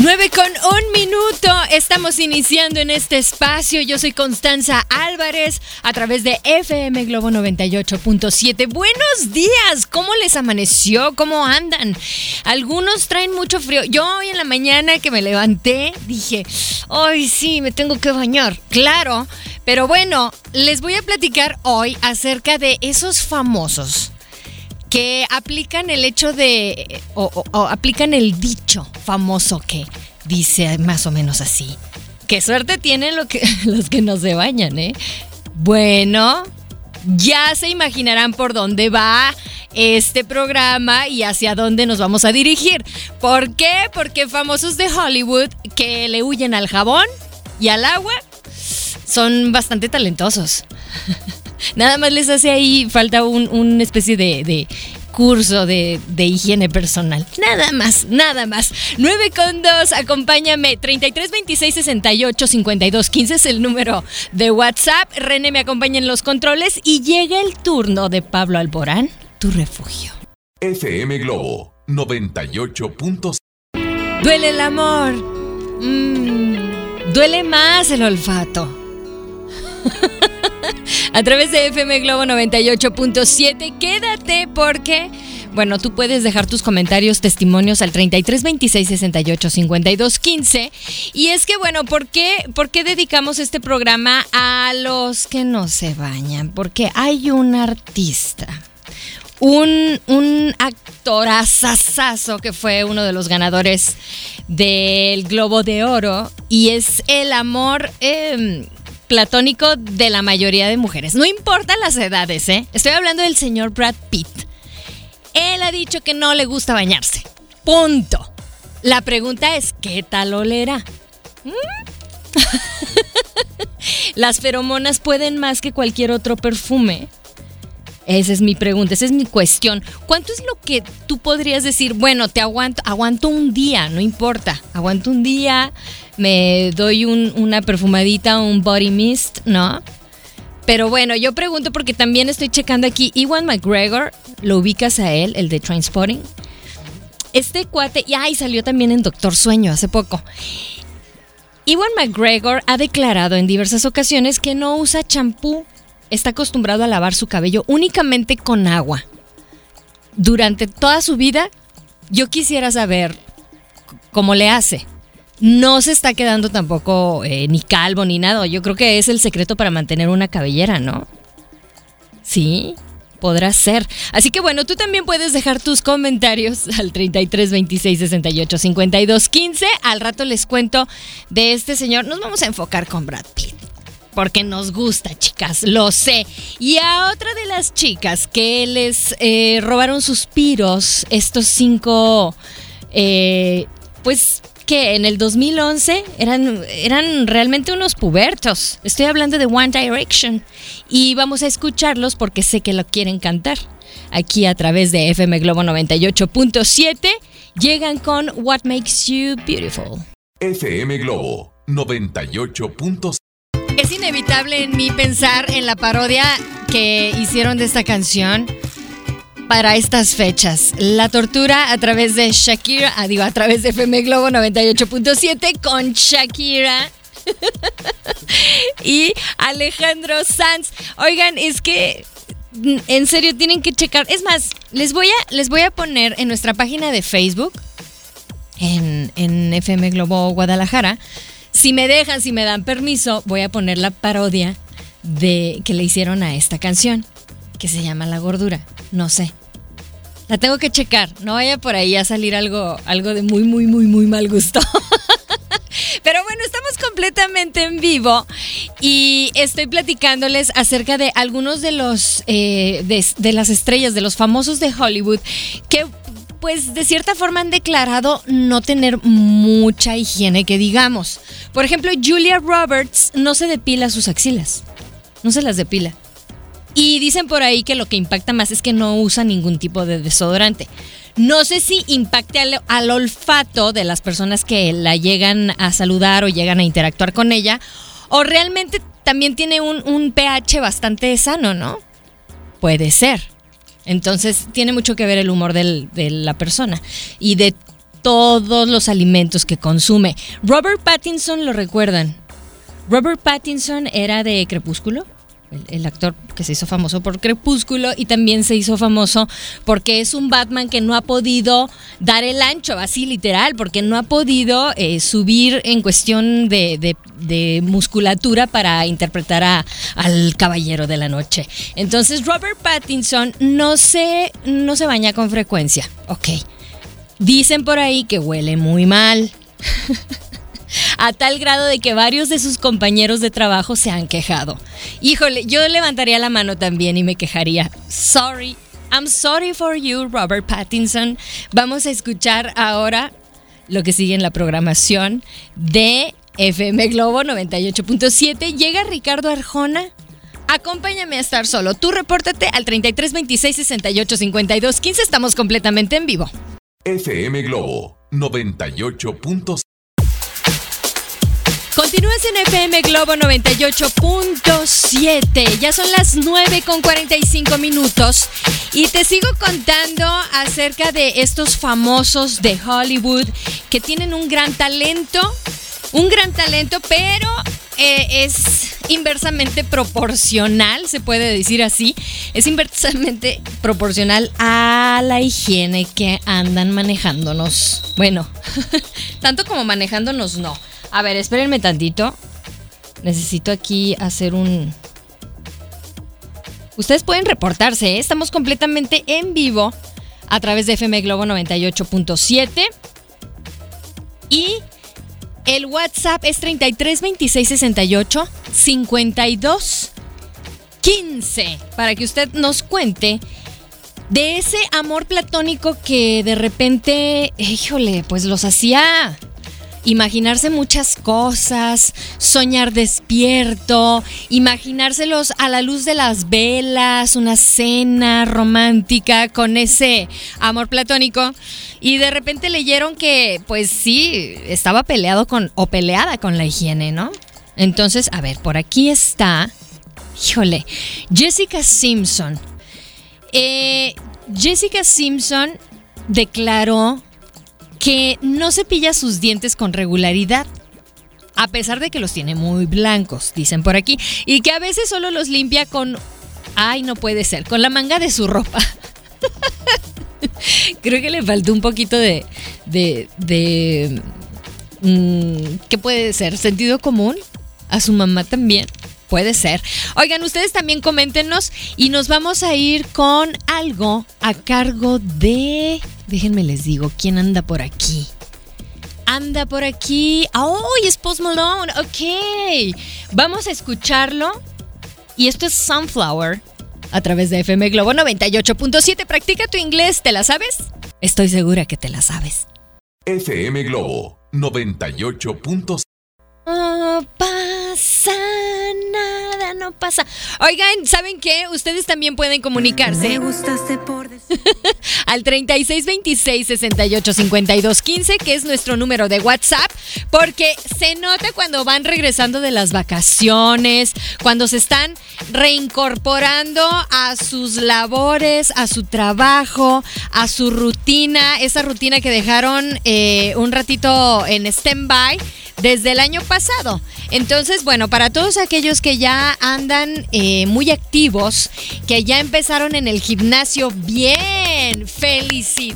9 con un minuto, estamos iniciando en este espacio. Yo soy Constanza Álvarez a través de FM Globo 98.7. Buenos días, ¿cómo les amaneció? ¿Cómo andan? Algunos traen mucho frío. Yo hoy en la mañana que me levanté dije, ay sí, me tengo que bañar. Claro, pero bueno, les voy a platicar hoy acerca de esos famosos que aplican el hecho de, o, aplican el dicho famoso que dice más o menos así. Qué suerte tienen que, los que no se bañan, ¿eh? Bueno, ya se imaginarán por dónde va este programa y hacia dónde nos vamos a dirigir. ¿Por qué? Porque famosos de Hollywood que le huyen al jabón y al agua son bastante talentosos. Nada más les hace ahí falta un, una especie de, de curso de, de higiene personal. Nada más, nada más. 9 con 2, acompáñame. 33 26 68 52 15 es el número de WhatsApp. René me acompaña en los controles y llega el turno de Pablo Alborán, tu refugio. FM Globo 98.7. Duele el amor. Mm, duele más el olfato. A través de FM Globo 98.7, quédate porque, bueno, tú puedes dejar tus comentarios, testimonios al 33 26 68 52 15. Y es que, bueno, ¿por qué, ¿por qué dedicamos este programa a los que no se bañan? Porque hay un artista un, un actorazazazo que fue uno de los ganadores del Globo de Oro y es el amor eh, platónico de la mayoría de mujeres. No importa las edades, ¿eh? Estoy hablando del señor Brad Pitt. Él ha dicho que no le gusta bañarse. Punto. La pregunta es, ¿qué tal olerá? ¿Mm? Las feromonas pueden más que cualquier otro perfume. Esa es mi pregunta, esa es mi cuestión. ¿Cuánto es lo que tú podrías decir? Bueno, te aguanto, aguanto un día, no importa. Aguanto un día, me doy un- una perfumadita, un body mist, ¿no? Pero bueno, yo pregunto porque también estoy checando aquí. Iwan McGregor, ¿lo ubicas a él, el de Trainspotting? Este cuate, y ay, salió también en Doctor Sueño hace poco. Iwan McGregor ha declarado en diversas ocasiones que no usa champú. Está acostumbrado a lavar su cabello únicamente con agua. Durante toda su vida, yo quisiera saber cómo le hace. No se está quedando tampoco eh, ni calvo ni nada. Yo creo que es el secreto para mantener una cabellera, ¿no? Sí, podrá ser. Así que bueno, tú también puedes dejar tus comentarios al 33 26 68 52 15. Al rato les cuento de este señor. Nos vamos a enfocar con Brad Pitt. Porque nos gusta, chicas, lo sé. Y a otra de las chicas que les eh, robaron suspiros, estos cinco, eh, pues que en el 2011 eran, eran realmente unos pubertos. Estoy hablando de One Direction. Y vamos a escucharlos porque sé que lo quieren cantar. Aquí a través de FM Globo 98.7 llegan con What Makes You Beautiful. FM Globo 98.7. Inevitable en mí pensar en la parodia que hicieron de esta canción para estas fechas. La tortura a través de Shakira, ah, digo, a través de FM Globo 98.7 con Shakira. y Alejandro Sanz. Oigan, es que mm, en serio tienen que checar. Es más, les voy a, les voy a poner en nuestra página de Facebook, en, en FM Globo Guadalajara. Si me dejan, si me dan permiso, voy a poner la parodia de que le hicieron a esta canción. que se llama la gordura. No sé. La tengo que checar. No vaya por ahí a salir algo, algo de muy, muy, muy, muy mal gusto. Pero bueno, estamos completamente en vivo y estoy platicándoles acerca de algunos de los eh, de, de las estrellas, de los famosos de Hollywood que pues de cierta forma han declarado no tener mucha higiene que digamos. Por ejemplo, Julia Roberts no se depila sus axilas. No se las depila. Y dicen por ahí que lo que impacta más es que no usa ningún tipo de desodorante. No sé si impacte al, olfato de las personas que la llegan a saludar o llegan a interactuar con ella, o realmente también tiene un, pH bastante sano, ¿no? Puede ser. Entonces tiene mucho que ver el humor de la persona y de todos los alimentos que consume. Robert Pattinson lo recuerdan. Robert Pattinson era de Crepúsculo el, actor que se hizo famoso por Crepúsculo y también se hizo famoso porque es un Batman que no ha podido dar el ancho, así literal, porque no ha podido eh, subir en cuestión de, musculatura para interpretar a, al Caballero de la Noche. Entonces Robert Pattinson no se, no se baña con frecuencia. Ok. Dicen por ahí que huele muy mal. a tal grado de que varios de sus compañeros de trabajo se han quejado. Híjole, yo levantaría la mano también y me quejaría. Sorry, I'm sorry for you, Robert Pattinson. Vamos a escuchar ahora lo que sigue en la programación de FM Globo 98.7. Llega Ricardo Arjona. Acompáñame a estar solo. Tú repórtate al 33 26 68 52 15. Estamos completamente en vivo. FM Globo 98.7. Continúas en FM Globo 98.7. Ya son las 9 con 45 minutos. Y te sigo contando acerca de estos famosos de Hollywood que tienen un gran talento. Un gran talento, pero eh, es inversamente proporcional, se puede decir así. Es inversamente proporcional a la higiene que andan manejándonos. Bueno, tanto como manejándonos, no a ver, espérenme tantito. Necesito aquí hacer un... Ustedes pueden reportarse, ¿eh? estamos completamente en vivo a través de FM Globo 98.7. Y el WhatsApp es 33 26 68 52 15 para que usted nos cuente de ese amor platónico que de repente, híjole, pues los hacía imaginarse muchas cosas, soñar despierto, imaginárselos a la luz de las velas, una cena romántica con ese amor platónico. Y de repente leyeron que, pues sí, estaba peleado con, o peleada con la higiene, ¿no? Entonces, a ver, por aquí está, híjole, Jessica Simpson. Eh, Jessica Simpson declaró que no cepilla sus dientes con regularidad. A pesar de que los tiene muy blancos, dicen por aquí. Y que a veces solo los limpia con... Ay, no puede ser, con la manga de su ropa. Creo que le faltó un poquito de... de, de mm, ¿Qué puede ser? ¿Sentido común? ¿A su mamá también? Puede ser. Oigan, ustedes también coméntenos y nos vamos a ir con algo a cargo de... Déjenme les digo, ¿quién anda por aquí? Anda por aquí. ¡Oh, es Post Malone! Ok. Vamos a escucharlo. Y esto es Sunflower a través de FM Globo 98.7. Practica tu inglés, ¿te la sabes? Estoy segura que te la sabes. FM Globo 98.7. No pasa. Oigan, ¿saben qué? Ustedes también pueden comunicarse. Me gustaste por al 3626 68 15, que es nuestro número de WhatsApp, porque se nota cuando van regresando de las vacaciones, cuando se están reincorporando a sus labores, a su trabajo, a su rutina, esa rutina que dejaron eh, un ratito en stand-by desde el año pasado. Entonces, bueno, para todos aquellos que ya andan eh, muy activos, que ya empezaron en el gimnasio bien felicidades.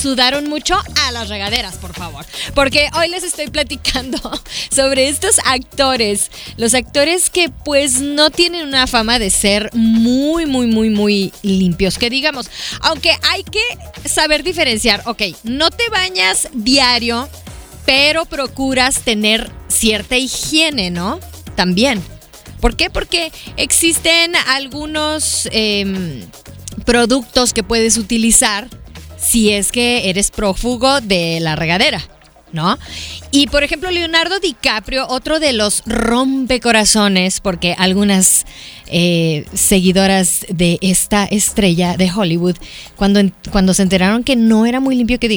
Sudaron mucho a las regaderas, por favor. Porque hoy les estoy platicando sobre estos actores. Los actores que pues no tienen una fama de ser muy, muy, muy, muy limpios. Que digamos, aunque hay que saber diferenciar. Ok, no te bañas diario, pero procuras tener cierta higiene, ¿no? También. ¿Por qué? Porque existen algunos em, productos que puedes utilizar si es que eres prófugo de la regadera. ¿No? Y por ejemplo, Leonardo DiCaprio, otro de los rompecorazones, porque algunas eh, seguidoras de esta estrella de Hollywood, cuando, cuando se enteraron que no era muy limpio, que,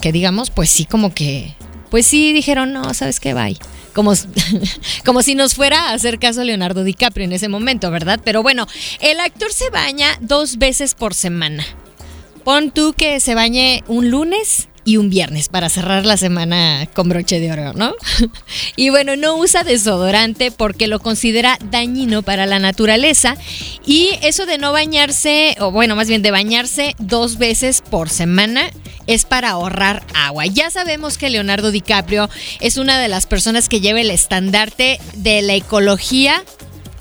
que digamos, pues sí, como que, pues sí, dijeron, no, ¿sabes qué? Bye como, como si nos fuera a hacer caso Leonardo DiCaprio en ese momento, ¿verdad? Pero bueno, el actor se baña dos veces por semana. Pon tú que se bañe un lunes y un viernes para cerrar la semana con broche de oro, ¿no? y bueno, no usa desodorante porque lo considera dañino para la naturaleza y eso de no bañarse, o bueno, más bien de bañarse dos veces por semana es para ahorrar agua. Ya sabemos que Leonardo DiCaprio es una de las personas que lleva el estandarte de la ecología,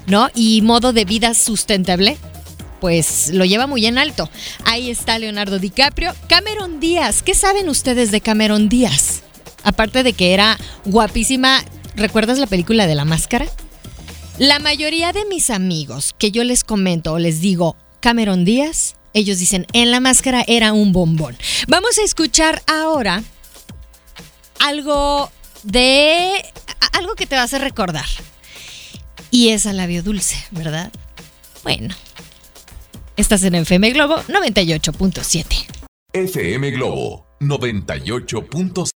¿no? Y modo de vida sustentable pues lo lleva muy en alto. Ahí está Leonardo DiCaprio. Cameron Díaz, ¿qué saben ustedes de Cameron Díaz? Aparte de que era guapísima, ¿recuerdas la película de la máscara? La mayoría de mis amigos que yo les comento o les digo Cameron Díaz, ellos dicen, en la máscara era un bombón. Vamos a escuchar ahora algo de... algo que te va a recordar. Y es a labio dulce, ¿verdad? Bueno, Estás en FM Globo 98.7. FM Globo 98.7.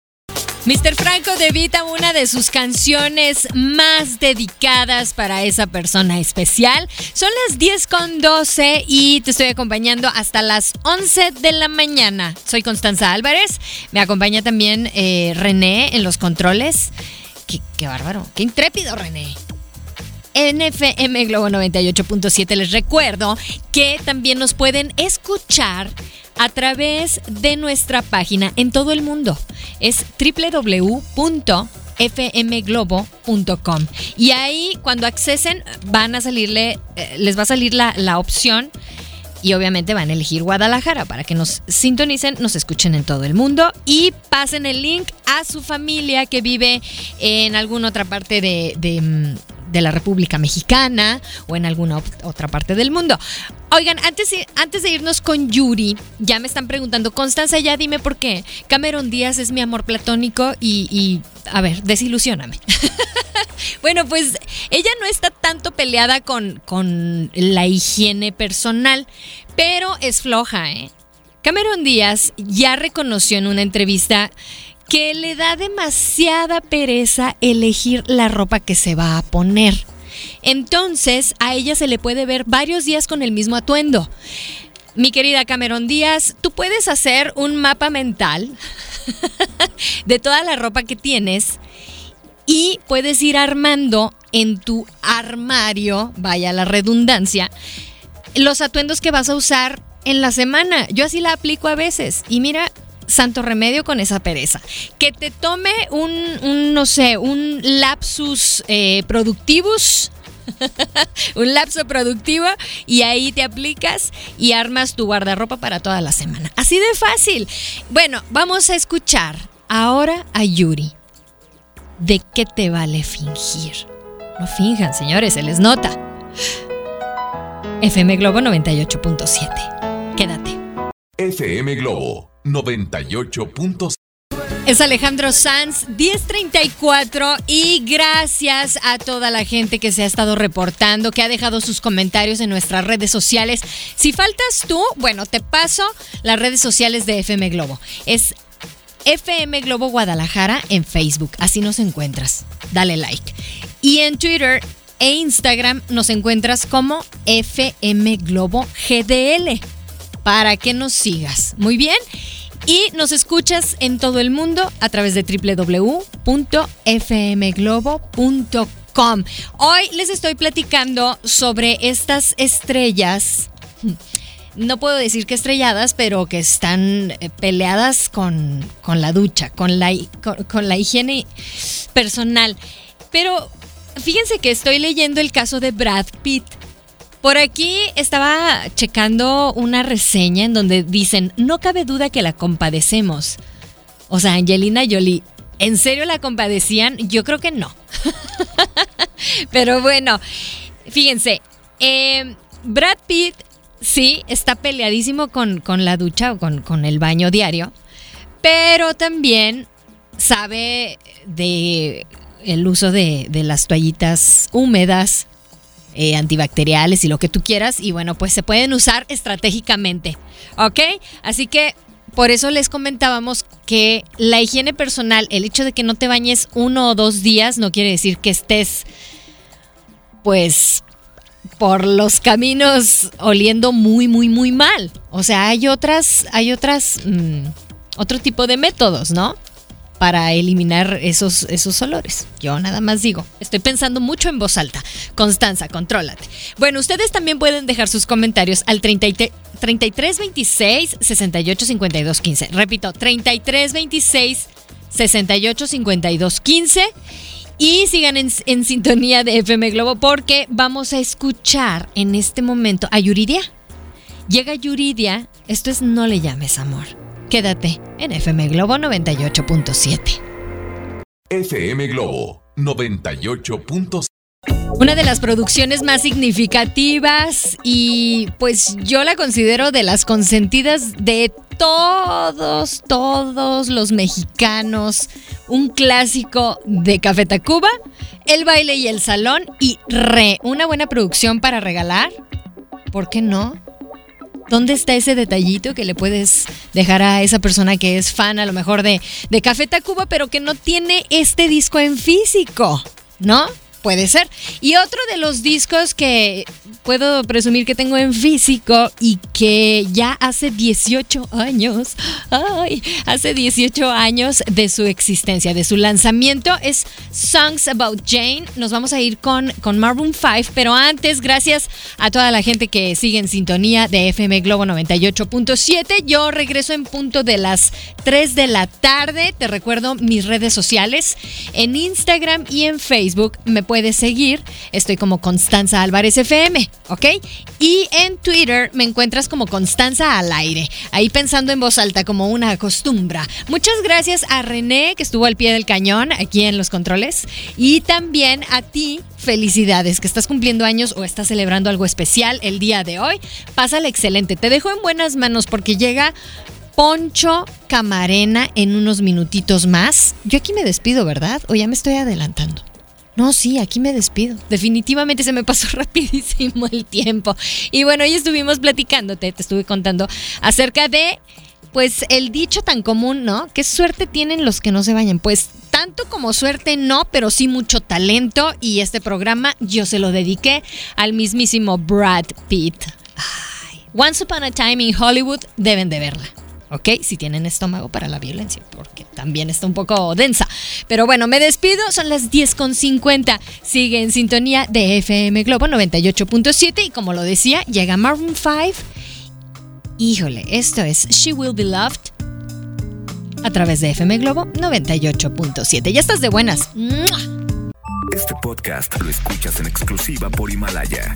Mr. Franco debita una de sus canciones más dedicadas para esa persona especial. Son las 10 con 12 y te estoy acompañando hasta las 11 de la mañana. Soy Constanza Álvarez. Me acompaña también eh, René en los controles. Qué, qué bárbaro, qué intrépido René. NFM Globo 98.7. Les recuerdo que también nos pueden escuchar a través de nuestra página en todo el mundo. Es www.fmglobo.com. Y ahí cuando accesen van a salirle, eh, les va a salir la, la opción y obviamente van a elegir Guadalajara para que nos sintonicen, nos escuchen en todo el mundo y pasen el link a su familia que vive en alguna otra parte de, mm, de la República Mexicana o en alguna otra parte del mundo. Oigan, antes, antes de irnos con Yuri, ya me están preguntando, Constanza, ya dime por qué. Cameron Díaz es mi amor platónico y, a ver, desilusioname. bueno, pues ella no está tanto peleada con, con la higiene personal, pero es floja, ¿eh? Cameron Díaz ya reconoció en una entrevista que le da demasiada pereza elegir la ropa que se va a poner. Entonces, a ella se le puede ver varios días con el mismo atuendo. Mi querida Cameron Díaz, tú puedes hacer un mapa mental de toda la ropa que tienes y puedes ir armando en tu armario, vaya la redundancia, los atuendos que vas a usar en la semana. Yo así la aplico a veces y mira, santo remedio con esa pereza. Que te tome un, no sé, un lapsus eh, productivus. un lapso productivo y ahí te aplicas y armas tu guardarropa para toda la semana. Así de fácil. Bueno, vamos a escuchar ahora a Yuri. ¿De qué te vale fingir? No finjan, señores, se les nota. FM Globo 98.7. Quédate. FM Globo 98. Es Alejandro Sanz, 1034 y gracias a toda la gente que se ha estado reportando, que ha dejado sus comentarios en nuestras redes sociales. Si faltas tú, bueno, te paso las redes sociales de FM Globo. Es FM Globo Guadalajara en Facebook, así nos encuentras. Dale like. Y en Twitter e Instagram nos encuentras como FM Globo GDL para que nos sigas. Muy bien. Y nos escuchas en todo el mundo a través de www.fmglobo.com. Hoy les estoy platicando sobre estas estrellas no puedo decir que estrelladas, pero que están eh, peleadas con, con la ducha, con la, con, con la higiene personal. Pero fíjense que estoy leyendo el caso de Brad Pitt. Por aquí estaba checando una reseña en donde dicen, no cabe duda que la compadecemos. O sea, Angelina Jolie, ¿en serio la compadecían? Yo creo que no. Pero bueno, fíjense, eh, Brad Pitt sí está peleadísimo con, con la ducha o con, con el baño diario, pero también sabe de el uso de, de las toallitas húmedas, eh, antibacteriales y lo que tú quieras. Y bueno, pues se pueden usar estratégicamente. ¿Ok? Así que por eso les comentábamos que la higiene personal, el hecho de que no te bañes uno o dos días, no quiere decir que estés, pues, por los caminos oliendo muy, muy, muy mal. O sea, hay otras, hay otras, mmm, otro tipo de métodos, ¿no? Para eliminar esos, esos olores. Yo nada más digo, estoy pensando mucho en voz alta. Constanza, contrólate. Bueno, ustedes también pueden dejar sus comentarios al 33 26 68 52 15. Repito, 33 26 68 52 15. Y sigan en, en, sintonía de FM Globo porque vamos a escuchar en este momento a Yuridia. Llega Yuridia, esto es No le llames amor. Quédate en FM Globo 98.7. FM Globo 98.7. Una de las producciones más significativas y pues yo la considero de las consentidas de todos, todos los mexicanos. Un clásico de Café Tacuba, El baile y el salón y re, una buena producción para regalar. ¿Por qué no? ¿Dónde está ese detallito que le puedes dejar a esa persona que es fan a lo mejor de, de Café Tacuba, pero que no tiene este disco en físico? ¿No? Puede ser. Y otro de los discos que puedo presumir que tengo en físico y que ya hace 18 años, ay, hace 18 años de su existencia, de su lanzamiento, es Songs About Jane. Nos vamos a ir con, con Maroon 5, pero antes, gracias a toda la gente que sigue en sintonía de FM Globo 98.7. Yo regreso en punto de las 3 de la tarde. Te recuerdo mis redes sociales. En Instagram y en Facebook me puedes seguir. Estoy como Constanza Álvarez FM, ¿ok? Y en Twitter me encuentras como Constanza al aire. Ahí pensando en voz alta como una costumbre. Muchas gracias a René que estuvo al pie del cañón aquí en los controles. Y también a ti, felicidades, que estás cumpliendo años o estás celebrando algo especial el día de hoy. Pásale excelente. Te dejo en buenas manos porque llega Poncho Camarena en unos minutitos más. Yo aquí me despido, ¿verdad? O ya me estoy adelantando. No, sí, aquí me despido. Definitivamente se me pasó rapidísimo el tiempo. Y bueno, hoy estuvimos platicándote, te estuve contando acerca de, pues, el dicho tan común, ¿no? ¿Qué suerte tienen los que no se bañan? Pues tanto como suerte no, pero sí mucho talento. Y este programa yo se lo dediqué al mismísimo Brad Pitt. Ay. Once Upon a Time in Hollywood deben de verla. ¿Ok? Si tienen estómago para la violencia, porque también está un poco densa. Pero bueno, me despido, son las 10.50. Sigue en sintonía de FM Globo 98.7 y como lo decía, llega Maroon 5. Híjole, esto es She Will Be Loved a través de FM Globo 98.7. Ya estás de buenas. Este podcast lo escuchas en exclusiva por Himalaya.